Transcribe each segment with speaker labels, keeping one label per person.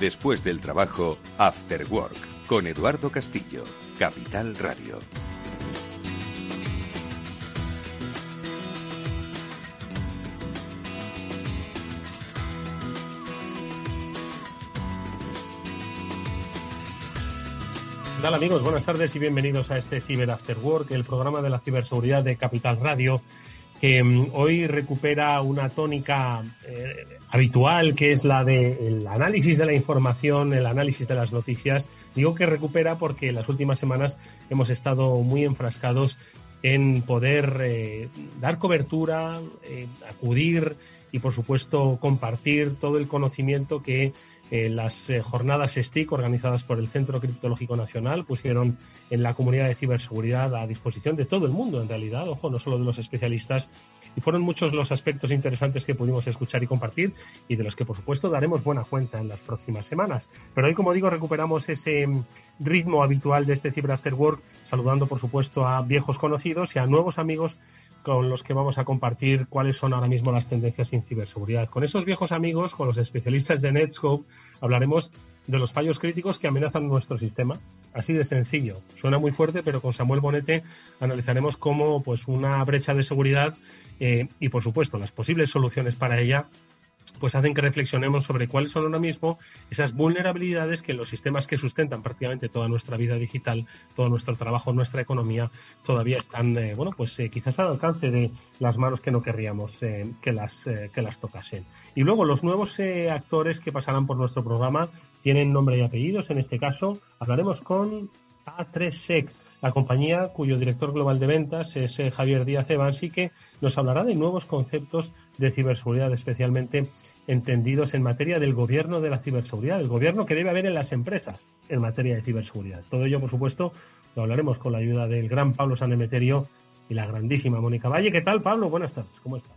Speaker 1: Después del trabajo, After Work, con Eduardo Castillo, Capital Radio.
Speaker 2: ¿Qué amigos? Buenas tardes y bienvenidos a este Ciber After Work, el programa de la ciberseguridad de Capital Radio, que mm, hoy recupera una tónica eh, habitual, que es la del análisis de la información, el análisis de las noticias. Digo que recupera porque las últimas semanas hemos estado muy enfrascados en poder eh, dar cobertura, eh, acudir y, por supuesto, compartir todo el conocimiento que eh, las eh, jornadas STIC organizadas por el Centro Criptológico Nacional pusieron en la comunidad de ciberseguridad a disposición de todo el mundo, en realidad, ojo, no solo de los especialistas. Y fueron muchos los aspectos interesantes que pudimos escuchar y compartir y de los que, por supuesto, daremos buena cuenta en las próximas semanas. Pero hoy, como digo, recuperamos ese mm, ritmo habitual de este Cyber After Work, saludando, por supuesto, a viejos conocidos y a nuevos amigos con los que vamos a compartir cuáles son ahora mismo las tendencias en ciberseguridad. Con esos viejos amigos, con los especialistas de Netscope, hablaremos de los fallos críticos que amenazan nuestro sistema. Así de sencillo. Suena muy fuerte, pero con Samuel Bonete analizaremos cómo pues, una brecha de seguridad eh, y, por supuesto, las posibles soluciones para ella pues hacen que reflexionemos sobre cuáles son ahora mismo esas vulnerabilidades que los sistemas que sustentan prácticamente toda nuestra vida digital, todo nuestro trabajo, nuestra economía, todavía están, eh, bueno, pues eh, quizás al alcance de las manos que no querríamos eh, que, las, que las tocasen. Y luego los nuevos actores que pasarán por nuestro programa tienen nombre y apellidos. En este caso hablaremos con A3Sec la compañía cuyo director global de ventas es Javier Díaz Evans y que nos hablará de nuevos conceptos de ciberseguridad, especialmente entendidos en materia del gobierno de la ciberseguridad, el gobierno que debe haber en las empresas en materia de ciberseguridad. Todo ello, por supuesto, lo hablaremos con la ayuda del gran Pablo Sanemeterio y la grandísima Mónica Valle. ¿Qué tal, Pablo? Buenas tardes, ¿cómo estás?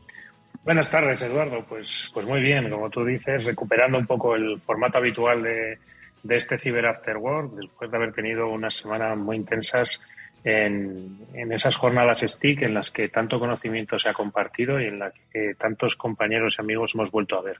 Speaker 3: Buenas tardes, Eduardo. Pues, pues muy bien, como tú dices, recuperando un poco el formato habitual de, de este Cyber After Work, después de haber tenido unas semanas muy intensas en, esas jornadas STIC en las que tanto conocimiento se ha compartido y en las que tantos compañeros y amigos hemos vuelto a ver.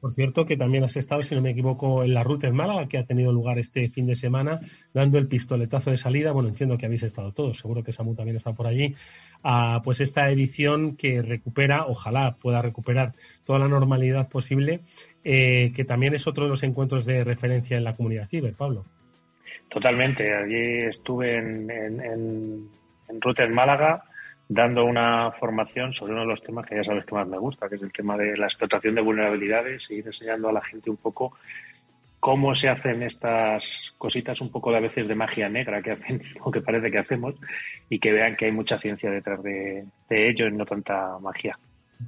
Speaker 2: Por cierto, que también has estado, si no me equivoco, en la ruta en Málaga, que ha tenido lugar este fin de semana, dando el pistoletazo de salida. Bueno, entiendo que habéis estado todos, seguro que Samu también está por allí. A, pues esta edición que recupera, ojalá pueda recuperar toda la normalidad posible, eh, que también es otro de los encuentros de referencia en la comunidad ciber, Pablo.
Speaker 3: Totalmente. Allí estuve en, en, en, Málaga dando una formación sobre uno de los temas que ya sabes que más me gusta, que es el tema de la explotación de vulnerabilidades y ir enseñando a la gente un poco cómo se hacen estas cositas un poco de a veces de magia negra que hacen o que parece que hacemos y que vean que hay mucha ciencia detrás de, de ello y no tanta magia.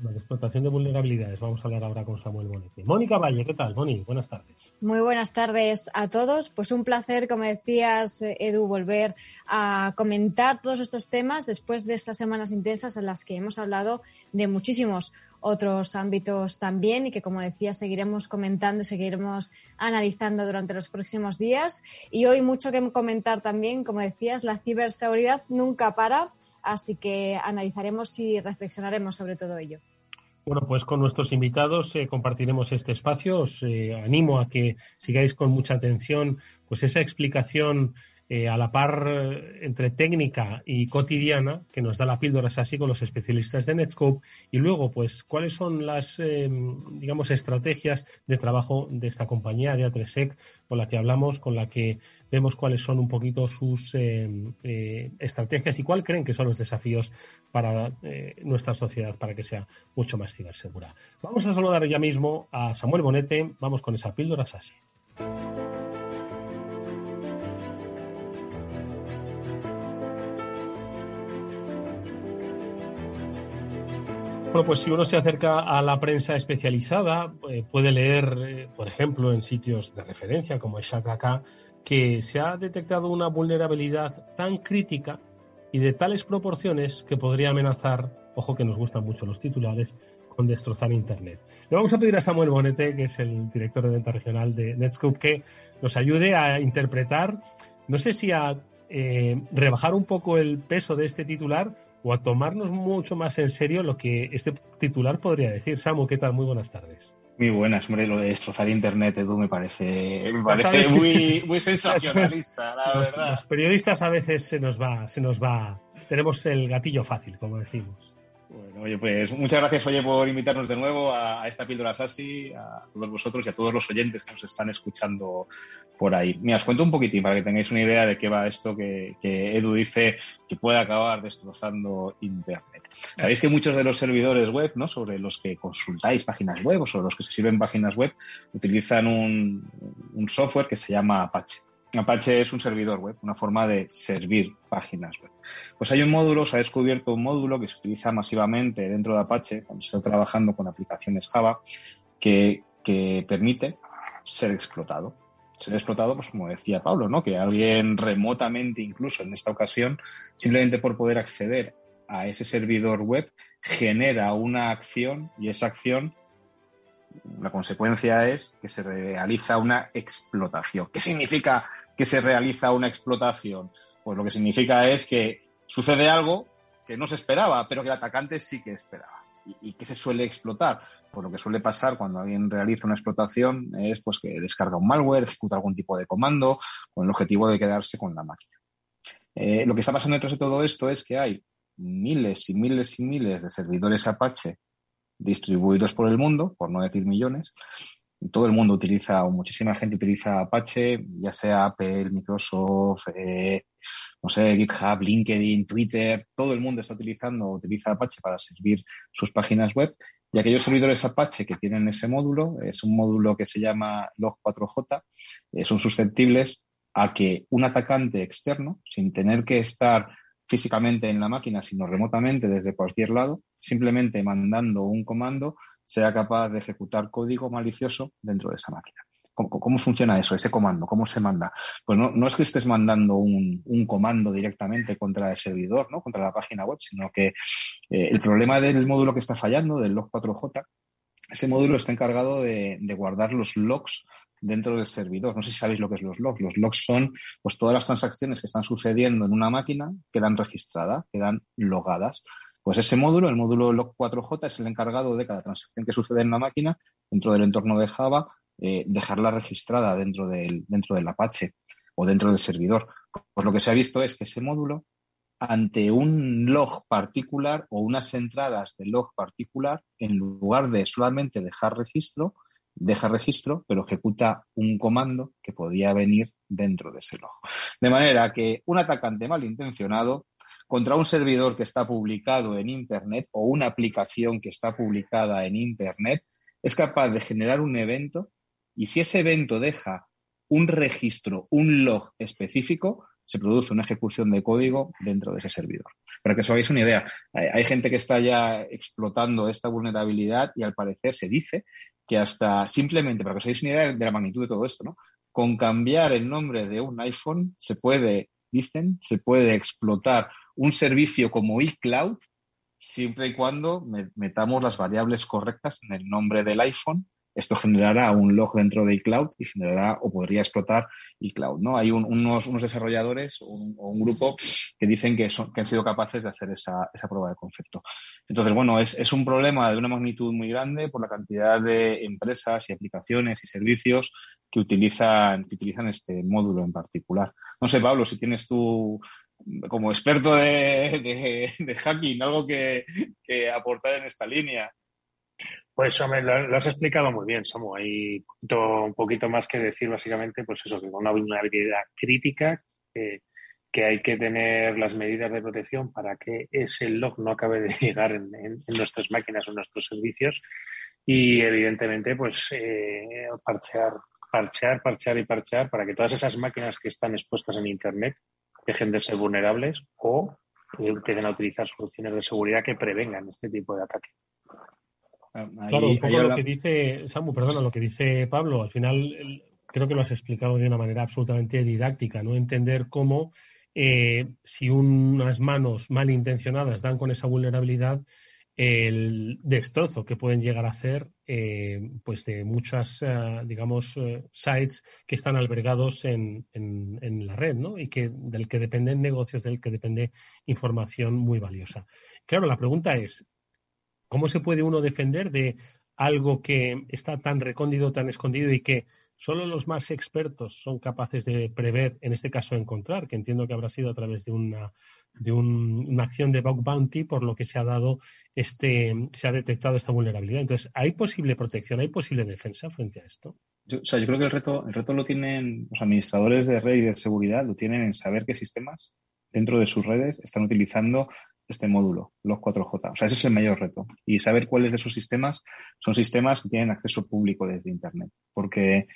Speaker 2: La explotación de vulnerabilidades. Vamos a hablar ahora con Samuel Bonete. Mónica Valle, ¿qué tal? Moni, buenas tardes.
Speaker 4: Muy buenas tardes a todos. Pues un placer, como decías, Edu, volver a comentar todos estos temas después de estas semanas intensas en las que hemos hablado de muchísimos otros ámbitos también y que, como decía, seguiremos comentando y seguiremos analizando durante los próximos días. Y hoy mucho que comentar también, como decías, la ciberseguridad nunca para Así que analizaremos y reflexionaremos sobre todo ello.
Speaker 2: Bueno, pues con nuestros invitados eh, compartiremos este espacio. Os eh, animo a que sigáis con mucha atención pues esa explicación eh, a la par eh, entre técnica y cotidiana que nos da la píldora así con los especialistas de Netscope y luego pues cuáles son las em, digamos estrategias de trabajo de esta compañía de A3SEC con la que hablamos, con la que vemos cuáles son un poquito sus em, eh, estrategias y cuál creen que son los desafíos para nuestra sociedad para que sea mucho más cibersegura. Vamos a saludar ya mismo a Samuel Bonete, vamos con esa píldora SASI. Bueno, pues si uno se acerca a la prensa especializada, eh, puede leer, eh, por ejemplo, en sitios de referencia como Shakaka, que se ha detectado una vulnerabilidad tan crítica y de tales proporciones que podría amenazar, ojo que nos gustan mucho los titulares, con destrozar Internet. Le vamos a pedir a Samuel Bonete, que es el director de venta regional de Netscope, que nos ayude a interpretar, no sé si a eh, rebajar un poco el peso de este titular o a tomarnos mucho más en serio lo que este titular podría decir. Samu, ¿qué tal? Muy buenas tardes.
Speaker 5: Muy buenas, hombre, lo de destrozar Internet, Edu, me parece, me parece muy, muy sensacionalista, la verdad.
Speaker 2: Los periodistas a veces se nos va, se nos va, tenemos el gatillo fácil, como decimos.
Speaker 5: Bueno, oye, pues muchas gracias, oye, por invitarnos de nuevo a, esta píldora SASI, a todos vosotros y a todos los oyentes que nos están escuchando por ahí. Mira, os cuento un poquitín para que tengáis una idea de qué va esto que, Edu dice que puede acabar destrozando Internet. Sabéis que muchos de los servidores web, ¿no? Sobre los que consultáis páginas web o sobre los que se sirven páginas web, utilizan un software que se llama Apache. Apache es un servidor web, una forma de servir páginas web. Pues hay un módulo, se ha descubierto un módulo que se utiliza masivamente dentro de Apache cuando se está trabajando con aplicaciones Java que, permite ser explotado. Ser explotado, pues como decía Pablo, ¿no? Que alguien remotamente, incluso en esta ocasión, simplemente por poder acceder a ese servidor web, genera una acción y esa acción la consecuencia es que se realiza una explotación. ¿Qué significa que se realiza una explotación? Pues lo que significa es que sucede algo que no se esperaba, pero que el atacante sí que esperaba. ¿Y, qué se suele explotar? Pues lo que suele pasar cuando alguien realiza una explotación es pues que descarga un malware, ejecuta algún tipo de comando con el objetivo de quedarse con la máquina. Eh, lo que está pasando detrás de todo esto es que hay miles y miles y miles de servidores Apache distribuidos por el mundo, por no decir millones. Todo el mundo utiliza, o muchísima gente utiliza Apache, ya sea Apple, Microsoft, eh, no sé, GitHub, LinkedIn, Twitter, todo el mundo está utilizando, utiliza Apache para servir sus páginas web. Y aquellos servidores Apache que tienen ese módulo, es un módulo que se llama Log4j, eh, son susceptibles a que un atacante externo, sin tener que estar físicamente en la máquina, sino remotamente desde cualquier lado, simplemente mandando un comando, sea capaz de ejecutar código malicioso dentro de esa máquina. ¿Cómo, funciona eso, ese comando? ¿Cómo se manda? Pues no, no es que estés mandando un, comando directamente contra el servidor, ¿no? contra la página web, sino que eh, el problema del módulo que está fallando, del log4j, ese módulo está encargado de, de guardar los logs dentro del servidor. No sé si sabéis lo que es los logs. Los logs son pues todas las transacciones que están sucediendo en una máquina quedan registradas, quedan logadas. Pues ese módulo, el módulo log4j, es el encargado de cada transacción que sucede en la máquina dentro del entorno de Java, eh, dejarla registrada dentro del, dentro del Apache o dentro del servidor. Pues lo que se ha visto es que ese módulo, ante un log particular o unas entradas de log particular, en lugar de solamente dejar registro, deja registro, pero ejecuta un comando que podía venir dentro de ese log. De manera que un atacante malintencionado contra un servidor que está publicado en Internet o una aplicación que está publicada en Internet es capaz de generar un evento y si ese evento deja un registro, un log específico, se produce una ejecución de código dentro de ese servidor. Para que os hagáis una idea, hay gente que está ya explotando esta vulnerabilidad y al parecer se dice que hasta simplemente, para que os hagáis una idea de la magnitud de todo esto, ¿no? Con cambiar el nombre de un iPhone se puede, dicen, se puede explotar un servicio como iCloud siempre y cuando metamos las variables correctas en el nombre del iPhone esto generará un log dentro de iCloud y generará o podría explotar iCloud. ¿no? Hay unos, unos, desarrolladores o un, grupo que dicen que, son, que han sido capaces de hacer esa, esa prueba de concepto. Entonces, bueno, es, es, un problema de una magnitud muy grande por la cantidad de empresas y aplicaciones y servicios que utilizan, que utilizan este módulo en particular. No sé, Pablo, si tienes tú como experto de, hacking, algo que, aportar en esta línea.
Speaker 3: Pues hombre, lo, has explicado muy bien, Samu. Hay un poquito más que decir, básicamente, pues eso, que con una vulnerabilidad crítica, que, hay que tener las medidas de protección para que ese log no acabe de llegar en, nuestras máquinas o en nuestros servicios. Y evidentemente, pues eh, parchear, parchear, parchear y parchear para que todas esas máquinas que están expuestas en Internet dejen de ser vulnerables o empiecen a utilizar soluciones de seguridad que prevengan este tipo de ataque.
Speaker 2: claro, un poco lo que dice, Samu, perdona, lo que dice Pablo, al final creo que lo has explicado de una manera absolutamente didáctica, ¿no? Entender cómo eh, si unas manos malintencionadas dan con esa vulnerabilidad, el destrozo que pueden llegar a hacer eh, pues de muchas eh, digamos eh, sites que están albergados en, en, la red ¿no? y que del que dependen negocios del que depende información muy valiosa claro la pregunta es cómo se puede uno defender de algo que está tan recóndido tan escondido y que solo los más expertos son capaces de prever en este caso encontrar que entiendo que habrá sido a través de una de una acción de bug bounty por lo que se ha dado este se ha detectado esta vulnerabilidad. Entonces, ¿hay posible protección, hay posible defensa frente a esto?
Speaker 5: Yo, o sea, yo creo que el reto, el reto lo tienen los administradores de red y de seguridad, lo tienen en saber qué sistemas dentro de sus redes están utilizando este módulo, los 4J. O sea, ese es el mayor reto. Y saber cuáles de esos sistemas son sistemas que tienen acceso público desde Internet. Porque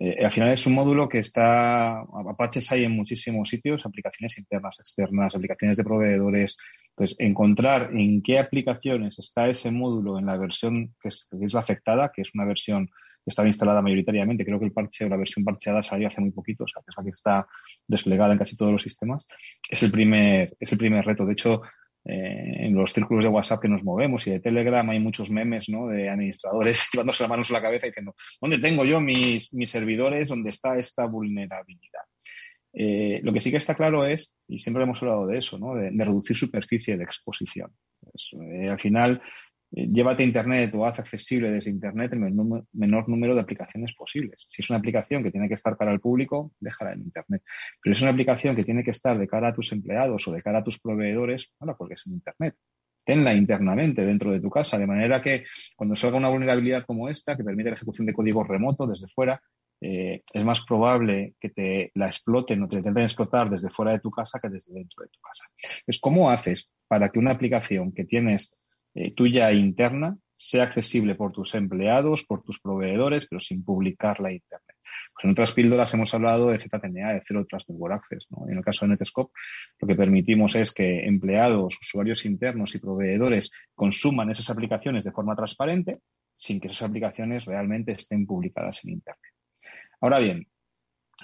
Speaker 5: eh, al final es un módulo que está, Apaches hay en muchísimos sitios, aplicaciones internas, externas, aplicaciones de proveedores. Entonces, encontrar en qué aplicaciones está ese módulo en la versión que es, la afectada, que es una versión que estaba instalada mayoritariamente. Creo que el parche o la versión parcheada salió hace muy poquito, o sea, que es la que está desplegada en casi todos los sistemas. Es el primer, es el primer reto. De hecho, eh, en los círculos de WhatsApp que nos movemos y de Telegram hay muchos memes ¿no? de administradores llevándose las manos a la cabeza diciendo, ¿dónde tengo yo mis, mis servidores? ¿Dónde está esta vulnerabilidad? Eh, lo que sí que está claro es, y siempre hemos hablado de eso, ¿no? de, reducir superficie de exposición. Eh, al final, llévate Internet o haz accesible desde Internet el menor, número de aplicaciones posibles. Si es una aplicación que tiene que estar para el público, déjala en Internet. Pero si es una aplicación que tiene que estar de cara a tus empleados o de cara a tus proveedores, no la cuelgues en Internet. Tenla internamente dentro de tu casa, de manera que cuando salga una vulnerabilidad como esta, que permite la ejecución de código remoto desde fuera, eh, es más probable que te la exploten o te intenten explotar desde fuera de tu casa que desde dentro de tu casa. Es ¿cómo haces para que una aplicación que tienes eh, tuya interna sea accesible por tus empleados, por tus proveedores, pero sin publicarla a Internet. Pues en otras píldoras hemos hablado de ZTNA, de Zero Trust Network Access. En el caso de Netscope, lo que permitimos es que empleados, usuarios internos y proveedores consuman esas aplicaciones de forma transparente sin que esas aplicaciones realmente estén publicadas en Internet. Ahora bien,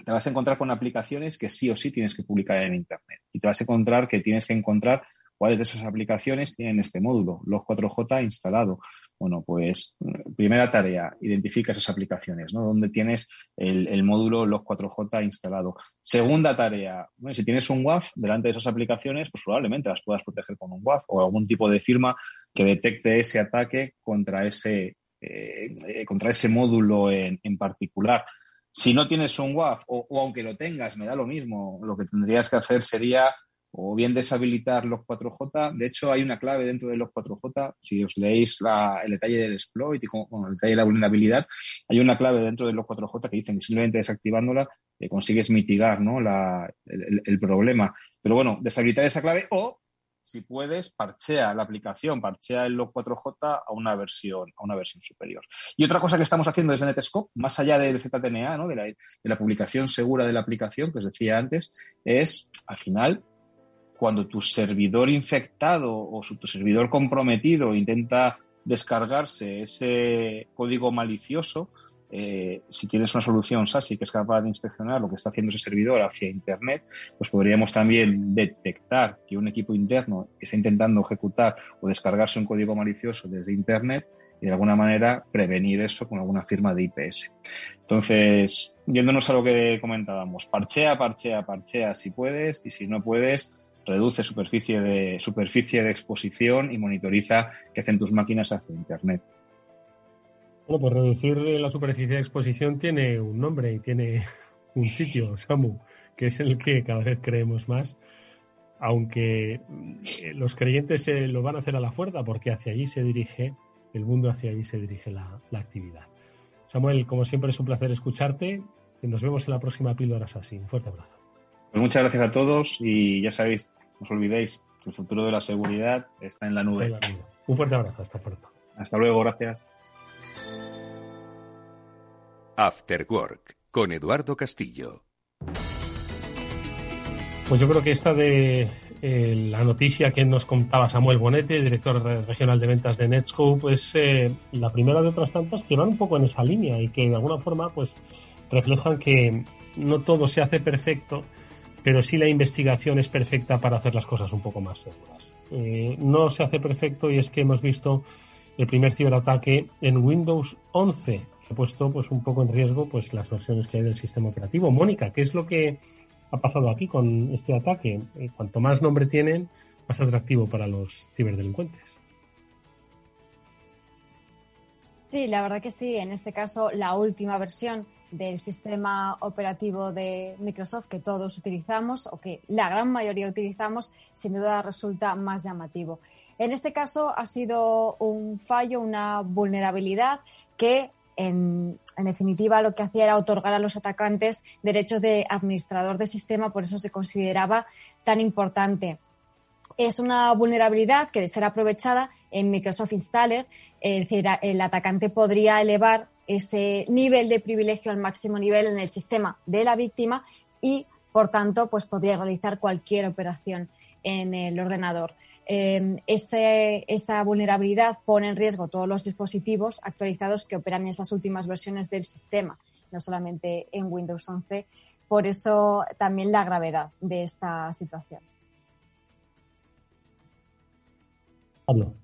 Speaker 5: te vas a encontrar con aplicaciones que sí o sí tienes que publicar en Internet y te vas a encontrar que tienes que encontrar ¿Cuáles de esas aplicaciones tienen este módulo, los 4J instalado? Bueno, pues primera tarea, identifica esas aplicaciones, ¿no? Donde tienes el, módulo los 4J instalado. Segunda tarea, si tienes un WAF delante de esas aplicaciones, pues probablemente las puedas proteger con un WAF o algún tipo de firma que detecte ese ataque contra ese, eh, contra ese módulo en, particular. Si no tienes un WAF o aunque lo tengas, me da lo mismo, lo que tendrías que hacer sería o bien deshabilitar los 4J. De hecho, hay una clave dentro de los 4J. Si os leéis el detalle del exploit y el detalle de la vulnerabilidad, hay una clave dentro de los 4J que dicen que simplemente desactivándola eh, consigues mitigar ¿no? el, problema. Pero bueno, deshabilitar esa clave o, si puedes, parchea la aplicación, parchea el log 4J a una versión, a una versión superior. Y otra cosa que estamos haciendo desde Netscope, más allá del ZTNA, ¿no? de, la, de la publicación segura de la aplicación, que os decía antes, es al final cuando tu servidor infectado o tu servidor comprometido intenta descargarse ese código malicioso, eh, si tienes una solución SASI que es capaz de inspeccionar lo que está haciendo ese servidor hacia Internet, pues podríamos también detectar que un equipo interno está intentando ejecutar o descargarse un código malicioso desde Internet y de alguna manera prevenir eso con alguna firma de IPS. Entonces, yéndonos a lo que comentábamos, parchea, parchea, parchea si puedes y si no puedes, reduce superficie de, superficie de exposición y monitoriza qué hacen tus máquinas hacia Internet.
Speaker 2: Bueno, pues reducir la superficie de exposición tiene un nombre y tiene un sitio, Samu, que es el que cada vez creemos más, aunque eh, los creyentes lo van a hacer a la fuerza porque hacia allí se dirige el mundo hacia allí se dirige la, actividad. Samuel, como siempre es un placer escucharte y nos vemos en la próxima píldora así. Un fuerte abrazo.
Speaker 5: Pues muchas gracias a todos y ya sabéis, no os olvidéis, el futuro de la seguridad está en la nube.
Speaker 2: Un fuerte abrazo, hasta pronto.
Speaker 5: Hasta luego, gracias.
Speaker 1: After Work con Eduardo Castillo.
Speaker 2: Pues yo creo que esta de eh, la noticia que nos contaba Samuel Bonete, director regional de ventas de Netscope, es eh, la primera de otras tantas que van un poco en esa línea y que de alguna forma pues reflejan que no todo se hace perfecto, pero sí la investigación es perfecta para hacer las cosas un poco más seguras. Eh, no se hace perfecto y es que hemos visto el primer ciberataque en Windows 11 que ha puesto pues un poco en riesgo pues las versiones que hay del sistema operativo. Mónica, ¿qué es lo que ha pasado aquí con este ataque. Eh, cuanto más nombre tienen, más atractivo para los ciberdelincuentes.
Speaker 4: Sí, la verdad que sí. En este caso, la última versión del sistema operativo de Microsoft que todos utilizamos o que la gran mayoría utilizamos, sin duda resulta más llamativo. En este caso ha sido un fallo, una vulnerabilidad que en, definitiva, lo que hacía era otorgar a los atacantes derechos de administrador de sistema, por eso se consideraba tan importante. Es una vulnerabilidad que, de ser aprovechada en Microsoft Installer, el atacante podría elevar ese nivel de privilegio al máximo nivel en el sistema de la víctima y, por tanto, pues podría realizar cualquier operación en el ordenador. Em, esa vulnerabilidad pone en riesgo todos los dispositivos actualizados que operan en esas últimas versiones del sistema, no solamente en Windows 11. Por eso también la gravedad de esta situación.
Speaker 2: Pablo.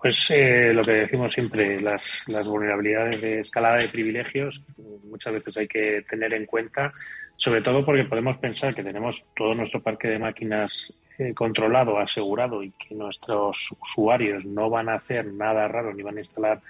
Speaker 3: Pues eh, lo que decimos siempre, las, las vulnerabilidades de escalada de privilegios muchas veces hay que tener en cuenta, sobre todo porque podemos pensar que tenemos todo nuestro parque de máquinas eh, controlado, asegurado y que nuestros usuarios no van a hacer nada raro ni van a instalar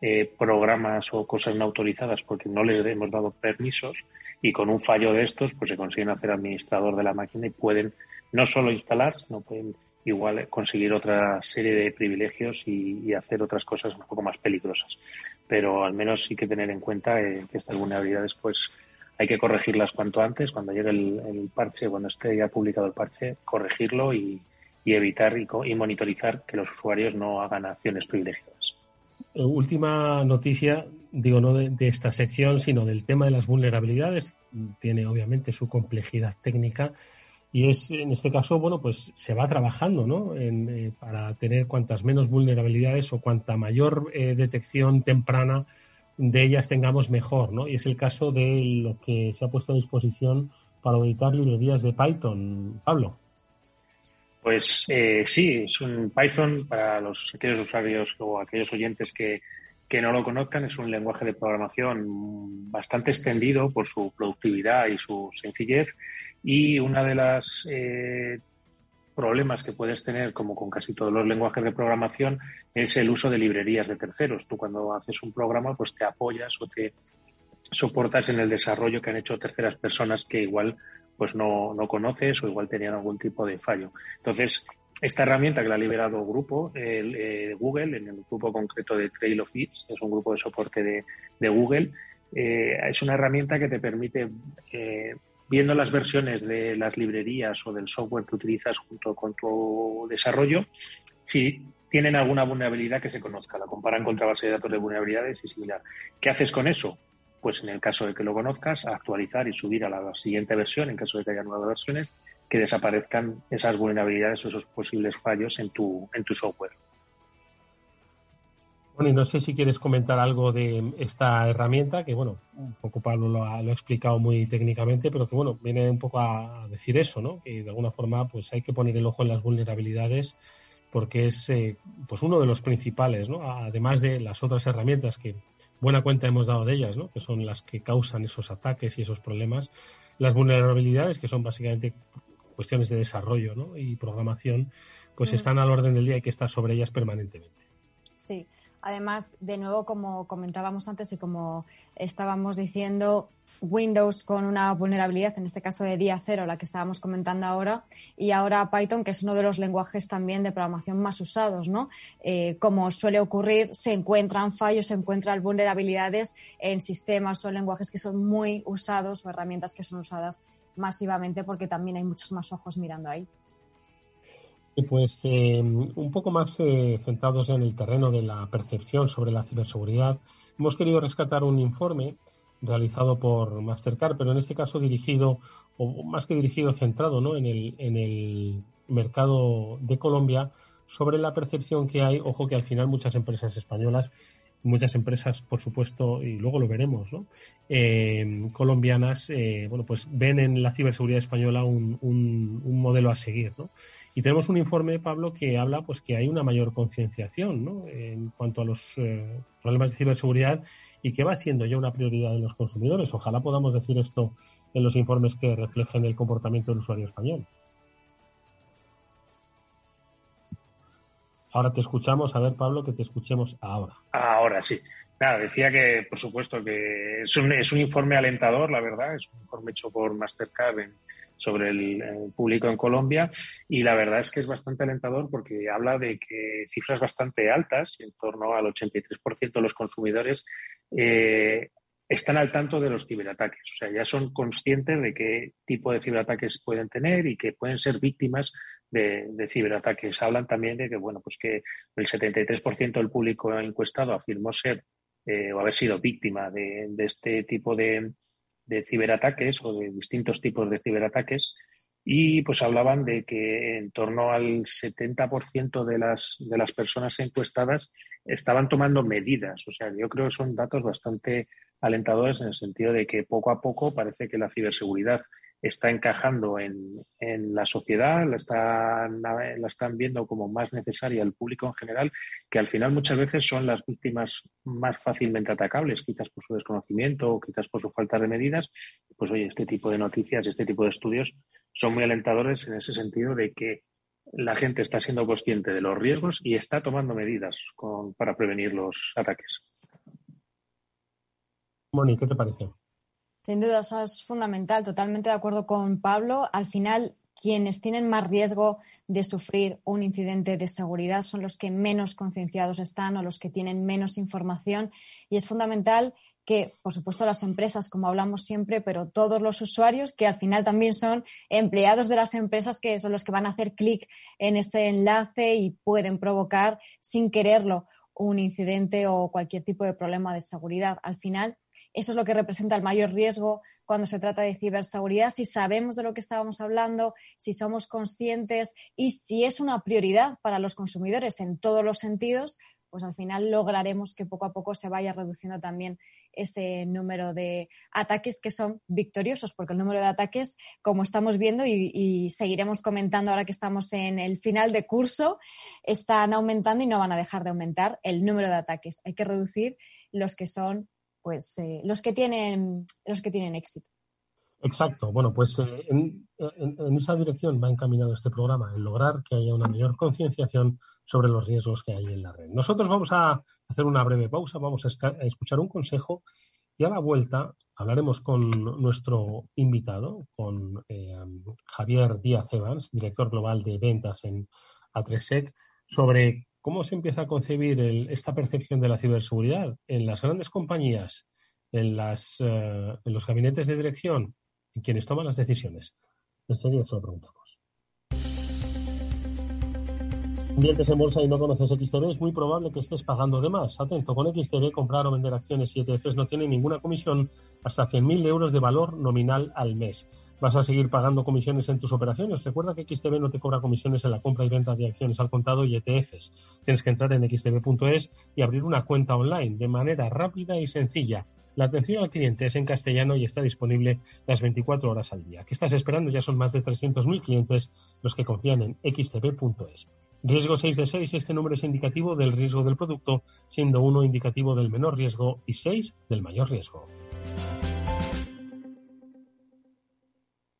Speaker 3: eh, programas o cosas no autorizadas porque no les hemos dado permisos y con un fallo de estos pues se consiguen hacer administrador de la máquina y pueden no solo instalar, sino pueden igual conseguir otra serie de privilegios y, hacer otras cosas un poco más peligrosas. Pero al menos sí que tener en cuenta eh, que estas vulnerabilidades pues hay que corregirlas cuanto antes, cuando llegue el, parche, cuando esté ya publicado el parche, corregirlo y, evitar y, monitorizar que los usuarios no hagan acciones privilegiadas.
Speaker 2: Eh, última noticia, digo no de, esta sección, sino del tema de las vulnerabilidades. Tiene obviamente su complejidad técnica y es en este caso, bueno, pues se va trabajando, ¿no? Eh, para tener cuantas menos vulnerabilidades o cuanta mayor eh, detección temprana de ellas tengamos mejor, ¿no? Y es el caso de lo que se ha puesto a disposición para auditar librerías de Python. Pablo.
Speaker 3: Pues eh, sí, es un Python para los aquellos usuarios o aquellos oyentes que, que no lo conozcan, es un lenguaje de programación bastante extendido por su productividad y su sencillez. Y una de las eh, problemas que puedes tener, como con casi todos los lenguajes de programación, es el uso de librerías de terceros. Tú cuando haces un programa, pues te apoyas o te soportas en el desarrollo que han hecho terceras personas que igual pues no, no conoces o igual tenían algún tipo de fallo. Entonces, esta herramienta que la ha liberado grupo, el, eh, Google, en el grupo concreto de Trail of It, es un grupo de soporte de, de Google, eh, es una herramienta que te permite eh, viendo las versiones de las librerías o del software que utilizas junto con tu desarrollo, si tienen alguna vulnerabilidad que se conozca. La comparan contra base de datos de vulnerabilidades y similar. ¿Qué haces con eso? Pues en el caso de que lo conozcas, actualizar y subir a la siguiente versión, en caso de que haya nuevas versiones, que desaparezcan esas vulnerabilidades o esos posibles fallos en tu, en tu software.
Speaker 2: Bueno, y no sé si quieres comentar algo de esta herramienta, que bueno, un poco Pablo lo ha, explicado muy técnicamente, pero que bueno, viene un poco a decir eso, ¿no? Que de alguna forma pues hay que poner el ojo en las vulnerabilidades porque es eh, pues uno de los principales, ¿no? además de las otras herramientas que buena cuenta hemos dado de ellas, ¿no? que son las que causan esos ataques y esos problemas, las vulnerabilidades, que son básicamente cuestiones de desarrollo ¿no? y programación, pues están al orden del día y hay que estar sobre ellas permanentemente.
Speaker 4: Sí, Además, de nuevo, como comentábamos antes y como estábamos diciendo, Windows con una vulnerabilidad, en este caso de día cero, la que estábamos comentando ahora, y ahora Python, que es uno de los lenguajes también de programación más usados, ¿no? Eh, como suele ocurrir, se encuentran fallos, se encuentran vulnerabilidades en sistemas o lenguajes que son muy usados o herramientas que son usadas masivamente porque también hay muchos más ojos mirando ahí.
Speaker 2: Pues eh, un poco más eh, centrados en el terreno de la percepción sobre la ciberseguridad, hemos querido rescatar un informe realizado por Mastercard, pero en este caso dirigido, o más que dirigido, centrado ¿no? en, el, en el mercado de Colombia sobre la percepción que hay, ojo que al final muchas empresas españolas, muchas empresas, por supuesto, y luego lo veremos, ¿no? Eh, colombianas, bueno, pues ven en la ciberseguridad española un, un, un modelo a seguir, ¿no? Y tenemos un informe, Pablo, que habla pues que hay una mayor concienciación ¿no? en cuanto a los eh, problemas de ciberseguridad y que va siendo ya una prioridad de los consumidores. Ojalá podamos decir esto en los informes que reflejen el comportamiento del usuario español. Ahora te escuchamos. A ver, Pablo, que te escuchemos ahora.
Speaker 3: Ahora sí. Nada, decía que, por supuesto, que es un, es un informe alentador, la verdad. Es un informe hecho por Mastercard en, sobre el, público en Colombia y la verdad es que es bastante alentador porque habla de que cifras bastante altas, en torno al 83% de los consumidores, eh, están al tanto de los ciberataques. O sea, ya son conscientes de qué tipo de ciberataques pueden tener y que pueden ser víctimas de, ciberataques. Hablan también de que, bueno, pues que el 73% del público encuestado afirmó ser eh, o haber sido víctima de este tipo de, de ciberataques o de distintos tipos de ciberataques y pues hablaban de que en torno al 70% de las, de las personas encuestadas estaban tomando medidas. O sea, yo creo que son datos bastante alentadores en el sentido de que poco a poco parece que la ciberseguridad está encajando en, en la sociedad, la están, la están viendo como más necesaria el público en general, que al final muchas veces son las víctimas más fácilmente atacables, quizás por su desconocimiento o quizás por su falta de medidas. Pues oye, este tipo de noticias, este tipo de estudios son muy alentadores en ese sentido de que la gente está siendo consciente de los riesgos y está tomando medidas para prevenir los ataques.
Speaker 2: Moni, ¿qué te parece?
Speaker 4: Sin duda, eso es fundamental. Totalmente de acuerdo con Pablo. Al final, quienes tienen más riesgo de sufrir un incidente de seguridad son los que menos concienciados están o los que tienen menos información. Y es fundamental que, por supuesto, las empresas, como hablamos siempre, pero todos los usuarios, que al final también son empleados de las empresas, que son los que van a hacer clic en ese enlace y pueden provocar, sin quererlo, un incidente o cualquier tipo de problema de seguridad. Al final, eso es lo que representa el mayor riesgo cuando se trata de ciberseguridad, si sabemos de lo que estábamos hablando, si somos conscientes y si es una prioridad para los consumidores en todos los sentidos, pues al final lograremos que poco a poco se vaya reduciendo también ese número de ataques que son victoriosos, porque el número de ataques, como estamos viendo y, seguiremos comentando ahora que estamos en el final de curso, están aumentando y no van a dejar de aumentar el número de ataques. Hay que reducir los que son pues eh, los que tienen los que tienen éxito.
Speaker 2: Exacto. Bueno, pues eh, en, esa dirección va encaminado este programa, en lograr que haya una mayor concienciación sobre los riesgos que hay en la red. Nosotros vamos a hacer una breve pausa, vamos a, escuchar un consejo y a la vuelta hablaremos con nuestro invitado, con eh, Javier Díaz Evans, director global de ventas en A3SEC, sobre ¿Cómo se empieza a concebir esta percepción de la ciberseguridad en las grandes compañías, eh, en los gabinetes de dirección, en quienes toman las decisiones? Enseguida se lo preguntamos. Inviertes en bolsa y no conoces XTB, es muy probable que estés pagando de más. Atento, con XTB comprar o vender acciones y ETFs no tiene ninguna comisión hasta 100.000 euros de valor nominal al mes vas a seguir pagando comisiones en tus operaciones. Recuerda que XTB no te cobra comisiones en la compra y venta de acciones al contado y ETFs. Tienes que entrar en xtb.es y abrir una cuenta online de manera rápida y sencilla. La atención al cliente es en castellano y está disponible las 24 horas al día. ¿Qué estás esperando? Ya son más de 300.000 clientes los que confían en xtb.es. Riesgo 6 de 6, este número es indicativo del riesgo del producto, siendo 1 indicativo del menor riesgo y 6 del mayor riesgo.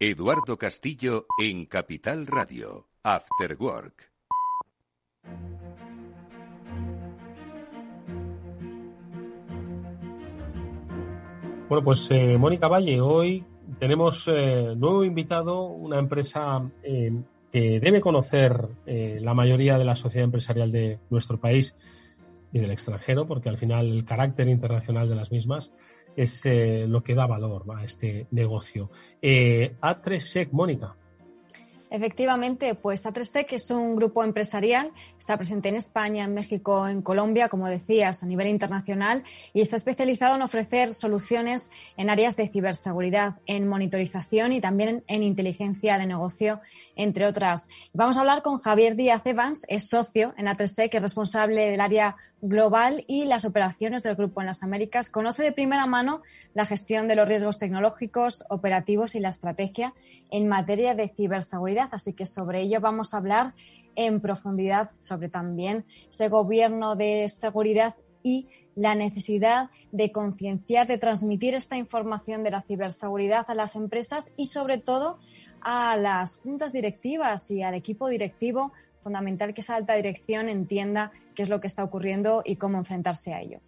Speaker 1: Eduardo Castillo en Capital Radio, After Work.
Speaker 2: Bueno, pues eh, Mónica Valle, hoy tenemos eh, nuevo invitado, una empresa eh, que debe conocer la mayoría de la sociedad empresarial de nuestro país y del extranjero, porque al final el carácter internacional de las mismas es eh, lo que da valor a este negocio. Eh, A3SEC, Mónica.
Speaker 4: Efectivamente, pues A3Sec es un grupo empresarial, está presente en España, en México, en Colombia, como decías, a nivel internacional y está especializado en ofrecer soluciones en áreas de ciberseguridad, en monitorización y también en inteligencia de negocio, entre otras. Vamos a hablar con Javier Díaz Evans, es socio en A3Sec, es responsable del área global y las operaciones del grupo en las Américas. Conoce de primera mano la gestión de los riesgos tecnológicos, operativos y la estrategia en materia de ciberseguridad. Así que sobre ello vamos a hablar en profundidad sobre también ese gobierno de seguridad y la necesidad de concienciar, de transmitir esta información de la ciberseguridad a las empresas y sobre todo a las juntas directivas y al equipo directivo fundamental que esa alta dirección entienda qué es lo que está ocurriendo y cómo enfrentarse a ello.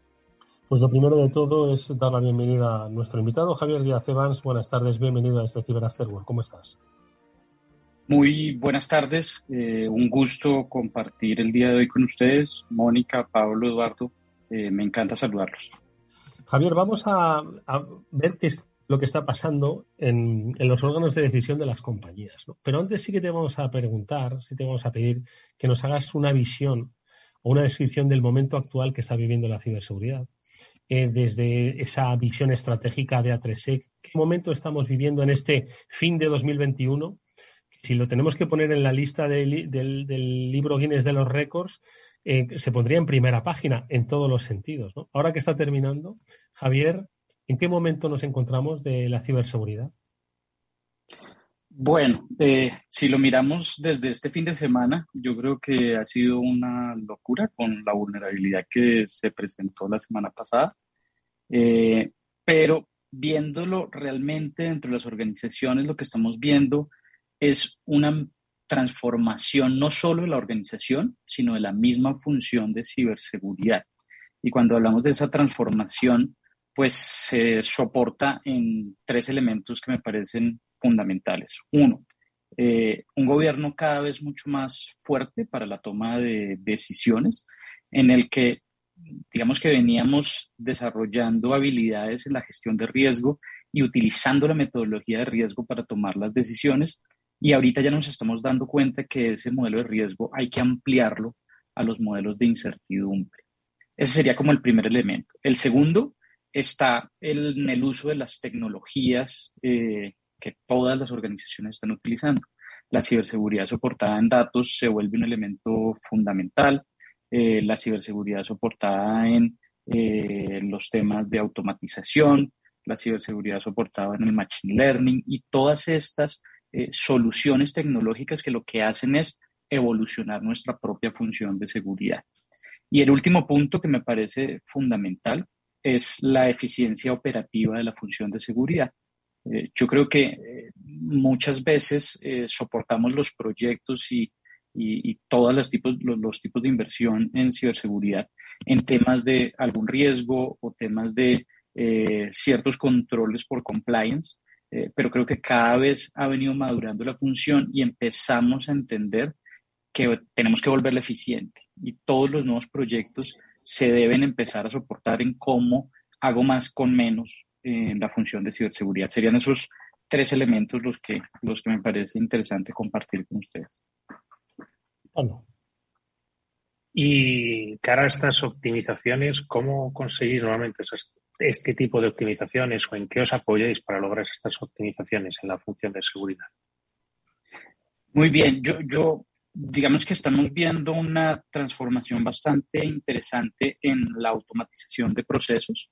Speaker 2: Pues lo primero de todo es dar la bienvenida a nuestro invitado, Javier Díaz Evans. Buenas tardes, bienvenido a este Cyber Work. ¿Cómo estás?
Speaker 6: Muy buenas tardes, eh, un gusto compartir el día de hoy con ustedes. Mónica, Pablo, Eduardo, eh, me encanta saludarlos.
Speaker 2: Javier, vamos a, ver qué es lo que está pasando en, los órganos de decisión de las compañías. Pero antes sí que te vamos a preguntar, sí te vamos a pedir que nos hagas una visión o una descripción del momento actual que está viviendo la ciberseguridad. Eh, desde esa visión estratégica de A3SEC, ¿qué momento estamos viviendo en este fin de 2021? Si lo tenemos que poner en la lista del, libro Guinness de los récords, eh, se pondría en primera página en todos los sentidos. Ahora que está terminando, Javier, ¿En qué momento nos encontramos de la ciberseguridad?
Speaker 6: Bueno, eh, si lo miramos desde este fin de semana, yo creo que ha sido una locura con la vulnerabilidad que se presentó la semana pasada, eh, pero viéndolo realmente dentro de las organizaciones, lo que estamos viendo es una transformación no solo de la organización, sino de la misma función de ciberseguridad. Y cuando hablamos de esa transformación, pues se soporta en tres elementos que me parecen fundamentales. Uno, eh, un gobierno cada vez mucho más fuerte para la toma de decisiones, en el que, digamos que veníamos desarrollando habilidades en la gestión de riesgo y utilizando la metodología de riesgo para tomar las decisiones. Y ahorita ya nos estamos dando cuenta que ese modelo de riesgo hay que ampliarlo a los modelos de incertidumbre. Ese sería como el primer elemento. El segundo está en el uso de las tecnologías eh, que todas las organizaciones están utilizando. La ciberseguridad soportada en datos se vuelve un elemento fundamental. Eh, la ciberseguridad soportada en eh, los temas de automatización, la ciberseguridad soportada en el machine learning y todas estas eh, soluciones tecnológicas que lo que hacen es evolucionar nuestra propia función de seguridad. Y el último punto que me parece fundamental es la eficiencia operativa de la función de seguridad. Eh, yo creo que eh, muchas veces eh, soportamos los proyectos y, y, y todos los tipos, los, los, tipos de inversión en ciberseguridad en temas de algún riesgo o temas de eh, ciertos controles por compliance, eh, pero creo que cada vez ha venido madurando la función y empezamos a entender que tenemos que volverla eficiente y todos los nuevos proyectos se deben empezar a soportar en cómo hago más con menos en la función de ciberseguridad. Serían esos tres elementos los que, los que me parece interesante compartir con ustedes.
Speaker 2: Oh, no.
Speaker 3: Y cara a estas optimizaciones, ¿cómo conseguir normalmente este tipo de optimizaciones o en qué os apoyáis para lograr estas optimizaciones en la función de seguridad?
Speaker 6: Muy bien, yo, yo digamos que estamos viendo una transformación bastante interesante en la automatización de procesos.